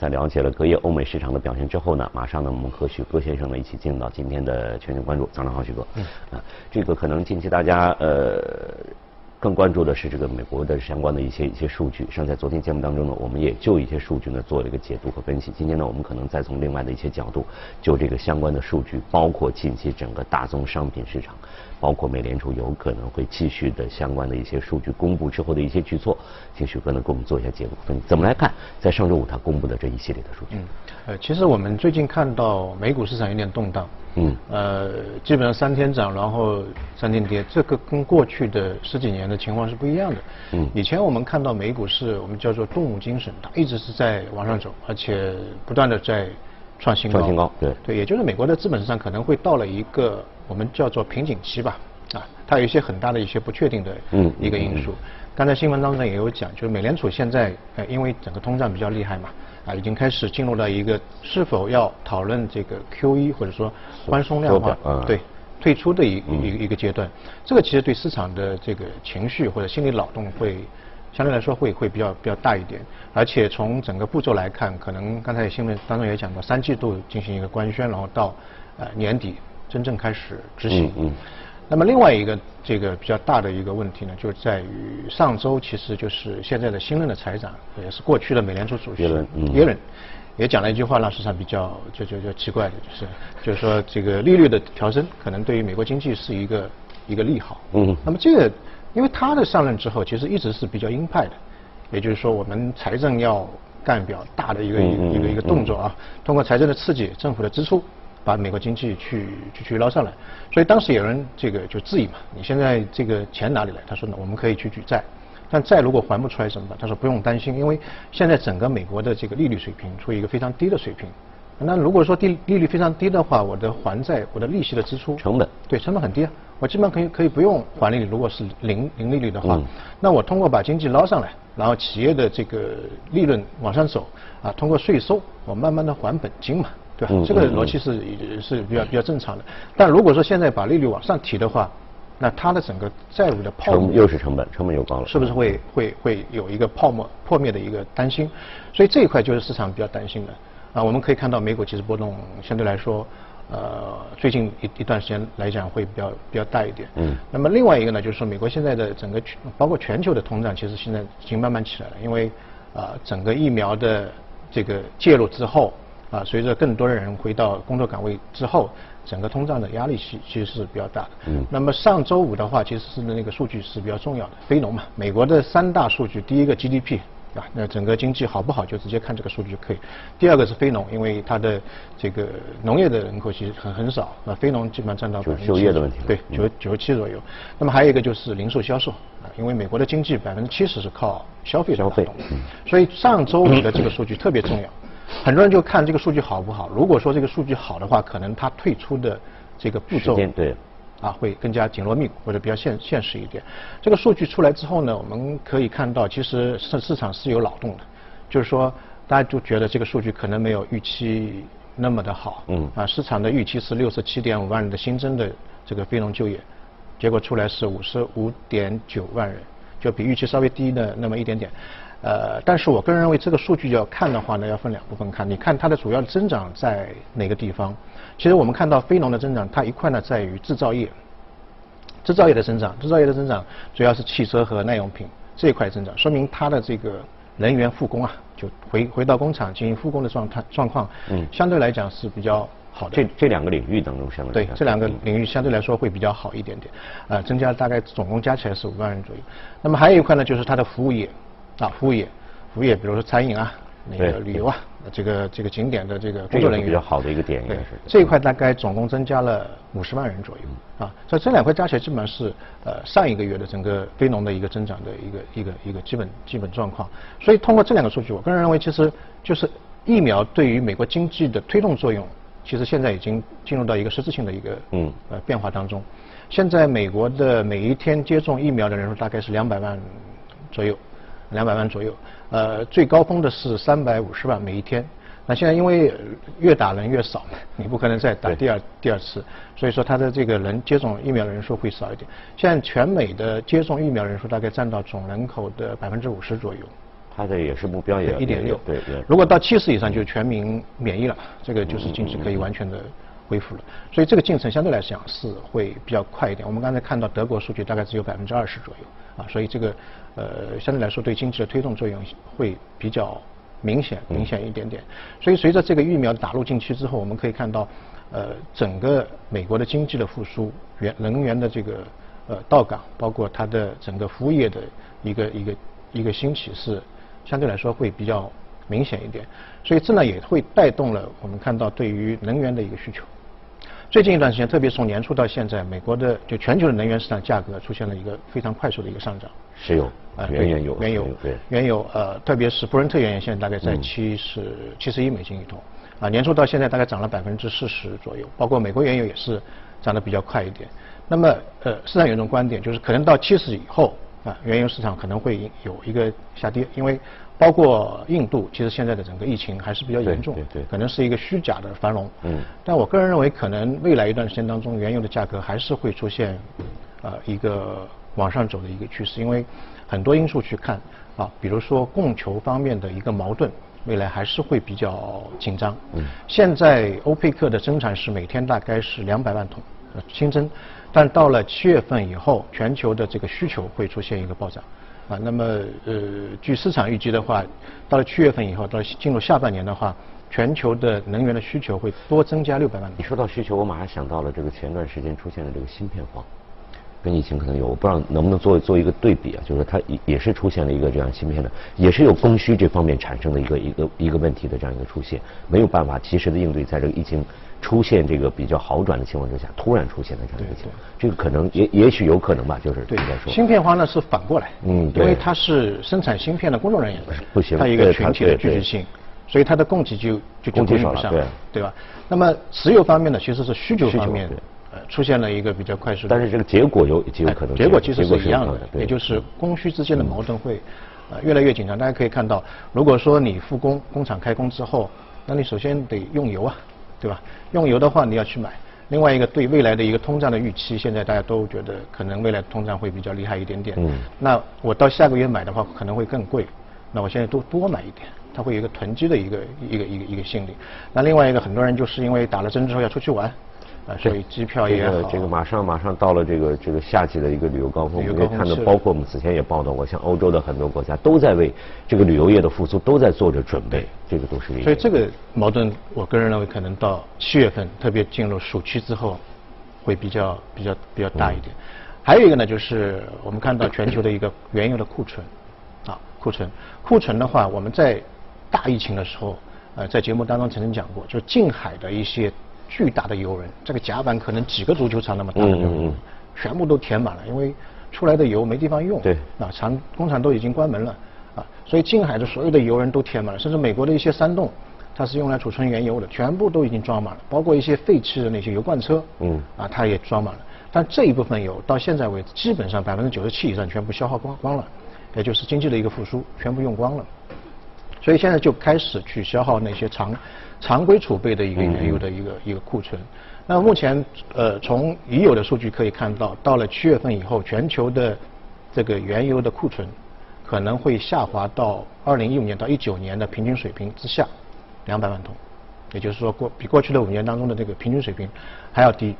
在了解了隔夜欧美市场的表现之后呢，马上呢，我们和许戈先生呢一起进入到今天的全球关注。早上好，许哥。嗯。啊，这个可能近期大家呃更关注的是这个美国的相关的一些一些数据。像在昨天节目当中呢，我们也就一些数据呢做了一个解读和分析。今天呢，我们可能再从另外的一些角度，就这个相关的数据，包括近期整个大宗商品市场。包括美联储有可能会继续的相关的一些数据公布之后的一些举措，请许哥呢给我们做一下解读分析。怎么来看在上周五他公布的这一系列的数据？嗯，呃，其实我们最近看到美股市场有点动荡，嗯，呃，基本上三天涨，然后三天跌，这个跟过去的十几年的情况是不一样的。嗯，以前我们看到美股是我们叫做动物精神，它一直是在往上走，而且不断的在创新高。创新高，对。对，也就是美国的资本市场可能会到了一个。我们叫做瓶颈期吧，啊，它有一些很大的一些不确定的一个因素。刚才新闻当中也有讲，就是美联储现在呃，因为整个通胀比较厉害嘛，啊，已经开始进入到一个是否要讨论这个 QE 或者说宽松量化，对，退出的一一一个阶段。这个其实对市场的这个情绪或者心理劳动会相对来说会会比较比较大一点。而且从整个步骤来看，可能刚才新闻当中也讲到，三季度进行一个官宣，然后到呃年底。真正开始执行。嗯。那么另外一个这个比较大的一个问题呢，就在于上周其实就是现在的新任的财长，也是过去的美联储主席耶伦，也讲了一句话，让市场比较就就就奇怪的，就是就是说这个利率的调升可能对于美国经济是一个一个利好。嗯。那么这个，因为他的上任之后，其实一直是比较鹰派的，也就是说我们财政要干比较大的一个一个一个动作啊，通过财政的刺激，政府的支出。把美国经济去去去捞上来，所以当时有人这个就质疑嘛，你现在这个钱哪里来？他说呢，我们可以去举债，但债如果还不出来怎么办？他说不用担心，因为现在整个美国的这个利率水平处于一个非常低的水平。那如果说利利率非常低的话，我的还债，我的利息的支出成本对成本很低啊，我基本上可以可以不用还利率。如果是零零利率的话，那我通过把经济捞上来，然后企业的这个利润往上走啊，通过税收我慢慢的还本金嘛。对吧？这个逻辑是是比较比较正常的。但如果说现在把利率往上提的话，那它的整个债务的泡沫又是成本，成本又高了，是不是会会会有一个泡沫破灭的一个担心？所以这一块就是市场比较担心的。啊，我们可以看到美股其实波动相对来说，呃，最近一一段时间来讲会比较比较大一点。嗯。那么另外一个呢，就是说美国现在的整个全包括全球的通胀，其实现在已经慢慢起来了，因为啊，整个疫苗的这个介入之后。啊，随着更多的人回到工作岗位之后，整个通胀的压力其其实是比较大的。嗯。那么上周五的话，其实是那个数据是比较重要的，非农嘛，美国的三大数据，第一个 GDP，啊，那整个经济好不好就直接看这个数据就可以。第二个是非农，因为它的这个农业的人口其实很很少，啊，非农基本上占到百分之就业的问题。对，九九十七左右。那么还有一个就是零售销售，啊，因为美国的经济百分之七十是靠消费消费，所以上周五的这个数据特别重要。很多人就看这个数据好不好。如果说这个数据好的话，可能它退出的这个步骤对啊会更加紧锣密鼓或者比较现现实一点。这个数据出来之后呢，我们可以看到，其实市市场是有脑洞的，就是说大家就觉得这个数据可能没有预期那么的好。嗯。啊，市场的预期是六十七点五万人的新增的这个非农就业，结果出来是五十五点九万人，就比预期稍微低了那么一点点。呃，但是我个人认为这个数据要看的话呢，要分两部分看。你看它的主要增长在哪个地方？其实我们看到非农的增长，它一块呢在于制造业，制造业的增长，制造业的增长主要是汽车和耐用品这一块增长，说明它的这个人员复工啊，就回回到工厂进行复工的状态状况，嗯，相对来讲是比较好的。这这两个领域当中，相对对这两个领域相对来说会比较好一点点，呃，增加大概总共加起来是五万人左右。那么还有一块呢，就是它的服务业。啊，服务业，服务业，比如说餐饮啊，那个旅游啊，这个这个景点的这个工作人员，比较好的一个点，应该是这一块大概总共增加了五十万人左右，啊，所以这两块加起来基本上是呃上一个月的整个非农的一个增长的一个一个一个基本基本状况。所以通过这两个数据，我个人认为其实就是疫苗对于美国经济的推动作用，其实现在已经进入到一个实质性的一个嗯呃变化当中。现在美国的每一天接种疫苗的人数大概是两百万左右。两百万左右，呃，最高峰的是三百五十万每一天。那现在因为越打人越少，你不可能再打第二第二次，所以说它的这个人接种疫苗的人数会少一点。现在全美的接种疫苗人数大概占到总人口的百分之五十左右。它的也是目标也一点六。对对。如果到七十以上，就全民免疫了，这个就是经济可以完全的恢复了。所以这个进程相对来讲是会比较快一点。我们刚才看到德国数据大概只有百分之二十左右啊，所以这个呃相对来说对经济的推动作用会比较明显明显一点点。所以随着这个疫苗打入进去之后，我们可以看到呃整个美国的经济的复苏，源能源的这个。呃，到港包括它的整个服务业的一个一个一个兴起是相对来说会比较明显一点，所以这呢也会带动了我们看到对于能源的一个需求。最近一段时间，特别从年初到现在，美国的就全球的能源市场价格出现了一个非常快速的一个上涨。石油啊，原油，原油对，原油呃，特别是布伦特原油现在大概在七十七十一美金一桶啊，年初到现在大概涨了百分之四十左右，包括美国原油也是涨得比较快一点。那么，呃，市场有一种观点，就是可能到七十以后，啊，原油市场可能会有一个下跌，因为包括印度，其实现在的整个疫情还是比较严重，对对，可能是一个虚假的繁荣。嗯。但我个人认为，可能未来一段时间当中，原油的价格还是会出现，呃，一个往上走的一个趋势，因为很多因素去看，啊，比如说供求方面的一个矛盾，未来还是会比较紧张。嗯。现在欧佩克的生产是每天大概是两百万桶新增。但到了七月份以后，全球的这个需求会出现一个暴涨，啊，那么呃，据市场预计的话，到了七月份以后，到进入下半年的话，全球的能源的需求会多增加六百万。你说到需求，我马上想到了这个前段时间出现的这个芯片荒，跟疫情可能有，我不知道能不能做做一个对比啊，就是它也也是出现了一个这样芯片的，也是有供需这方面产生的一个一个一个问题的这样一个出现，没有办法及时的应对，在这个疫情。出现这个比较好转的情况之下，突然出现的这样一个情况，这个可能也也许有可能吧，就是对说。芯片化呢是反过来，嗯，因为它是生产芯片的工作人员，不行，它一个群体的聚集性，所以它的供给就就供给少了，对对吧？那么石油方面呢，其实是需求方面呃出现了一个比较快速，但是这个结果有极有可能，结果其实是一样的，也就是供需之间的矛盾会呃越来越紧张。大家可以看到，如果说你复工，工厂开工之后，那你首先得用油啊。对吧？用油的话你要去买。另外一个对未来的一个通胀的预期，现在大家都觉得可能未来通胀会比较厉害一点点。嗯。那我到下个月买的话可能会更贵，那我现在多多买一点，它会有一个囤积的一个一个一个一个心理。那另外一个很多人就是因为打了针之后要出去玩。所以机票也好，这个马上马上到了这个这个夏季的一个旅游高峰，我们可以看到，包括我们此前也报道过，像欧洲的很多国家都在为这个旅游业的复苏都在做着准备，这个都是。所以这个矛盾，我个人认为可能到七月份，特别进入暑期之后，会比较比较比较大一点。还有一个呢，就是我们看到全球的一个原油的库存，啊，库存，库存的话，我们在大疫情的时候，呃，在节目当中曾经讲过，就近海的一些。巨大的油人，这个甲板可能几个足球场那么大的油，全部都填满了，因为出来的油没地方用。对，啊，厂工厂都已经关门了，啊，所以近海的所有的油人都填满了，甚至美国的一些山洞，它是用来储存原油的，全部都已经装满了，包括一些废弃的那些油罐车，嗯，啊，它也装满了。但这一部分油到现在为止，基本上百分之九十七以上全部消耗光光了，也就是经济的一个复苏全部用光了，所以现在就开始去消耗那些常。常规储备的一个原油的一个一个库存，那目前呃从已有的数据可以看到，到了七月份以后，全球的这个原油的库存可能会下滑到二零一五年到一九年的平均水平之下两百万桶，也就是说过比过去的五年当中的这个平均水平还要低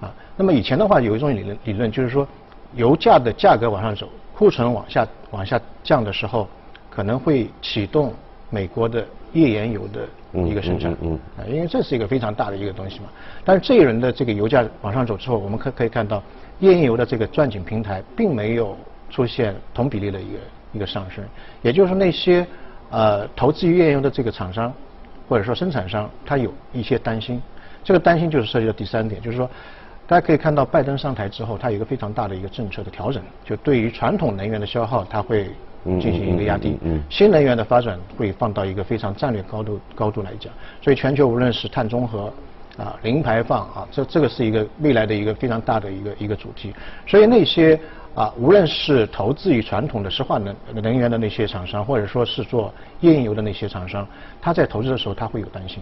啊。那么以前的话有一种理论理论就是说，油价的价格往上走，库存往下往下降的时候，可能会启动美国的页岩油的。一个生产，嗯，啊，因为这是一个非常大的一个东西嘛。但是这一轮的这个油价往上走之后，我们可可以看到，页岩油的这个钻井平台并没有出现同比例的一个一个上升。也就是说，那些呃投资于页岩油的这个厂商或者说生产商，他有一些担心。这个担心就是涉及到第三点，就是说，大家可以看到拜登上台之后，他有一个非常大的一个政策的调整，就对于传统能源的消耗，他会。进行一个压低，新能源的发展会放到一个非常战略高度高度来讲，所以全球无论是碳中和啊、零排放啊，这这个是一个未来的一个非常大的一个一个主题。所以那些啊，无论是投资于传统的石化能能源的那些厂商，或者说是做页岩油的那些厂商，他在投资的时候他会有担心，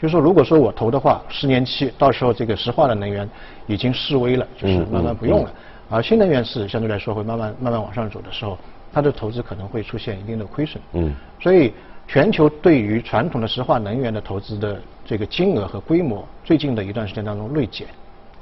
就是说如果说我投的话，十年期到时候这个石化的能源已经式微了，就是慢慢不用了，而新能源是相对来说会慢慢慢慢往上走的时候。它的投资可能会出现一定的亏损。嗯。所以全球对于传统的石化能源的投资的这个金额和规模，最近的一段时间当中锐减，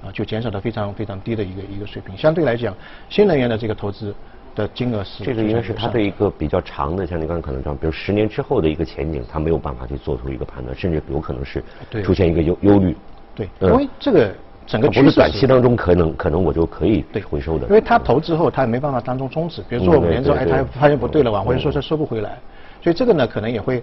啊，就减少到非常非常低的一个一个水平。相对来讲，新能源的这个投资的金额是这个应该是它的一个比较长的，像你刚才可能讲，比如十年之后的一个前景，它没有办法去做出一个判断，甚至有可能是出现一个忧忧虑。对，因为这个。整个趋势短期当中可能可能我就可以对。回收的，因为他投之后他也没办法当中终止，比如说五年之后哎他发现不对了，往回收他收不回来，所以这个呢可能也会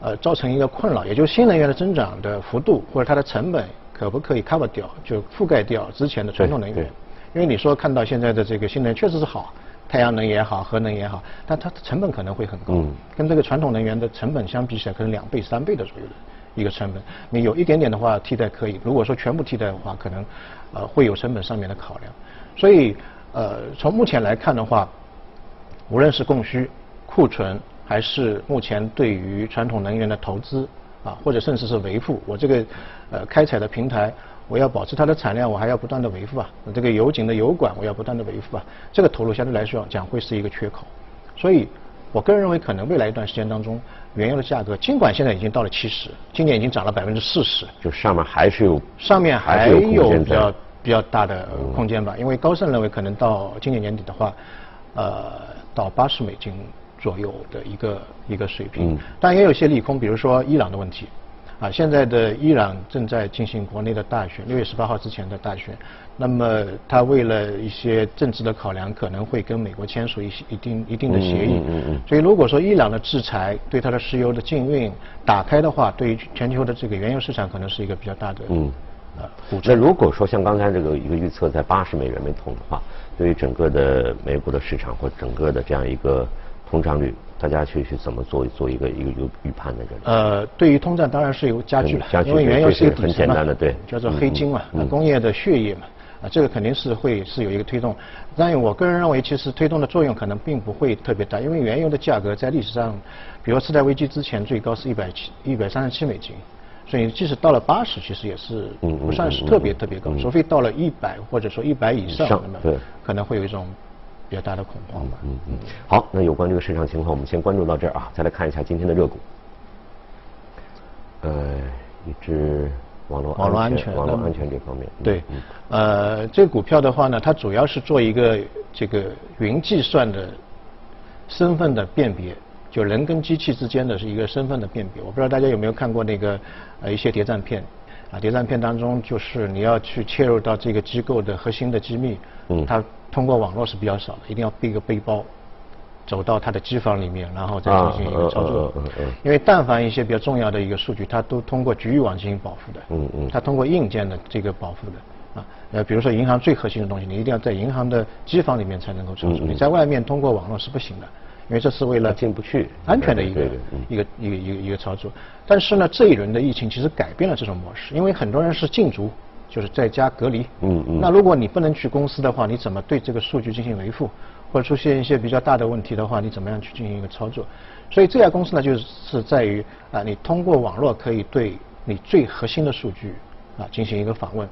呃造成一个困扰，也就是新能源的增长的幅度或者它的成本可不可以 cover 掉，就覆盖掉之前的传统能源，因为你说看到现在的这个新能源确实是好，太阳能也好，核能也好，但它的成本可能会很高，跟这个传统能源的成本相比起来可能两倍三倍的左右的。一个成本，你有一点点的话替代可以，如果说全部替代的话，可能呃会有成本上面的考量。所以呃从目前来看的话，无论是供需、库存，还是目前对于传统能源的投资啊，或者甚至是维护，我这个呃开采的平台，我要保持它的产量，我还要不断的维护啊，这个油井的油管我要不断的维护啊，这个投入相对来说讲会是一个缺口。所以我个人认为，可能未来一段时间当中。原油的价格，尽管现在已经到了七十，今年已经涨了百分之四十，就上面还是有上面还有比较比较大的空间吧。因为高盛认为，可能到今年年底的话，呃，到八十美金左右的一个一个水平。但也有些利空，比如说伊朗的问题。啊，现在的伊朗正在进行国内的大选，六月十八号之前的大选。那么，他为了一些政治的考量，可能会跟美国签署一些一定一定的协议。嗯嗯嗯。所以，如果说伊朗的制裁对它的石油的禁运打开的话，对于全球的这个原油市场可能是一个比较大的嗯啊。那如果说像刚才这个一个预测在八十美元每桶的话，对于整个的美国的市场或整个的这样一个通胀率。大家去去怎么做做一个一个预预判在这里？呃，对于通胀当然是有加剧了，因为原油是一个很简单的对，叫做黑金嘛，工业的血液嘛，啊，这个肯定是会是有一个推动。但我个人认为，其实推动的作用可能并不会特别大，因为原油的价格在历史上，比如次贷危机之前最高是一百七一百三十七美金，所以即使到了八十，其实也是不算是特别特别高，除非到了一百或者说一百以上，那么可能会有一种。比较大的恐慌吧。嗯嗯。好，那有关这个市场情况，我们先关注到这儿啊。再来看一下今天的热股。呃，一只网络网络安全网络安全这方面。对。呃，这个股票的话呢，它主要是做一个这个云计算的身份的辨别，就人跟机器之间的是一个身份的辨别。我不知道大家有没有看过那个呃一些谍战片啊？谍战片当中就是你要去切入到这个机构的核心的机密，嗯，它。通过网络是比较少的，一定要背个背包，走到他的机房里面，然后再进行一个操作。因为但凡一些比较重要的一个数据，它都通过局域网进行保护的。嗯嗯。它通过硬件的这个保护的，啊，呃，比如说银行最核心的东西，你一定要在银行的机房里面才能够操作。你在外面通过网络是不行的，因为这是为了进不去安全的一个一个一个一个一个操作。但是呢，这一轮的疫情其实改变了这种模式，因为很多人是禁足。就是在家隔离。嗯嗯。那如果你不能去公司的话，你怎么对这个数据进行维护？或者出现一些比较大的问题的话，你怎么样去进行一个操作？所以这家公司呢，就是在于啊，你通过网络可以对你最核心的数据啊进行一个访问。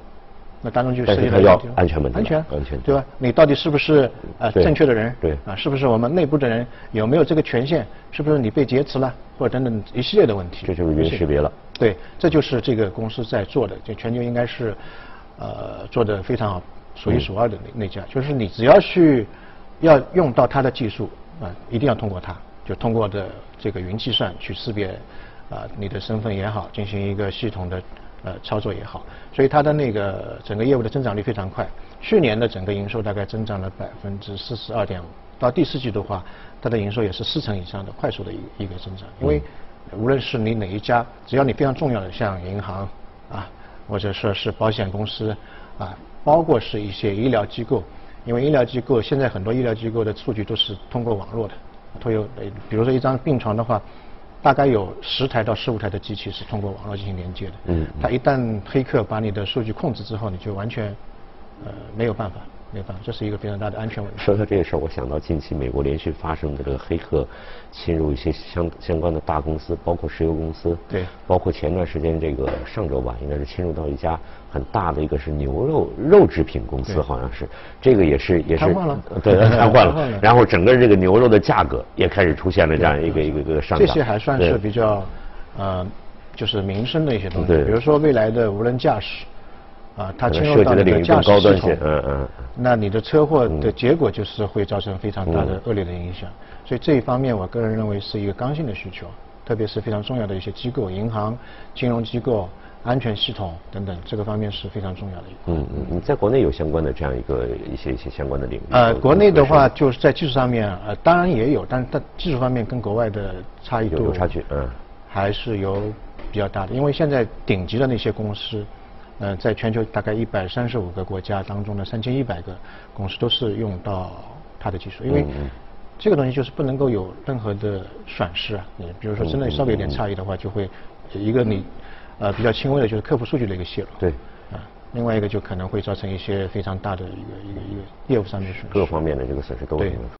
那当中就涉及到安全问题，安全，安全，对吧？你到底是不是呃正确的人？对，啊，是不是我们内部的人有没有这个权限？是不是你被劫持了，或者等等一系列的问题？这就是云识别了。对，这就是这个公司在做的，就全球应该是呃做的非常好，数一数二的那那家。就是你只要去要用到它的技术啊，一定要通过它，就通过的这个云计算去识别啊你的身份也好，进行一个系统的。呃，操作也好，所以它的那个整个业务的增长率非常快。去年的整个营收大概增长了百分之四十二点五，到第四季度的话，它的营收也是四成以上的快速的一一个增长。因为无论是你哪一家，只要你非常重要的，像银行啊，或者说是保险公司啊，包括是一些医疗机构，因为医疗机构现在很多医疗机构的数据都是通过网络的，都有，比如说一张病床的话。大概有十台到十五台的机器是通过网络进行连接的。嗯。它一旦黑客把你的数据控制之后，你就完全呃没有办法没办法，这是一个非常大的安全问题。说到这个事儿，我想到近期美国连续发生的这个黑客侵入一些相相关的大公司，包括石油公司，对，包括前段时间这个上周吧，应该是侵入到一家很大的一个是牛肉肉制品公司，好像是，这个也是也是瘫痪了，对，瘫痪了，然后整个这个牛肉的价格也开始出现了这样一个一个一个上涨。这些还算是比较呃，就是民生的一些东西，比如说未来的无人驾驶。啊，它侵入到你的驾驶系统，嗯嗯，那你的车祸的结果就是会造成非常大的恶劣的影响。所以这一方面，我个人认为是一个刚性的需求，特别是非常重要的一些机构，银行、金融机构、安全系统等等，这个方面是非常重要的。嗯嗯，你在国内有相关的这样一个一些一些相关的领域？呃，国内的话就是在技术上面，呃，当然也有，但是它技术方面跟国外的差异度有差距，嗯，还是有比较大的，因为现在顶级的那些公司。呃，在全球大概一百三十五个国家当中的三千一百个公司都是用到它的技术，因为这个东西就是不能够有任何的损失啊。你比如说真的稍微有点差异的话，就会一个你呃比较轻微的就是客户数据的一个泄露。对。啊，另外一个就可能会造成一些非常大的一个一个一个业务上面损失。各方面的这个损失都有。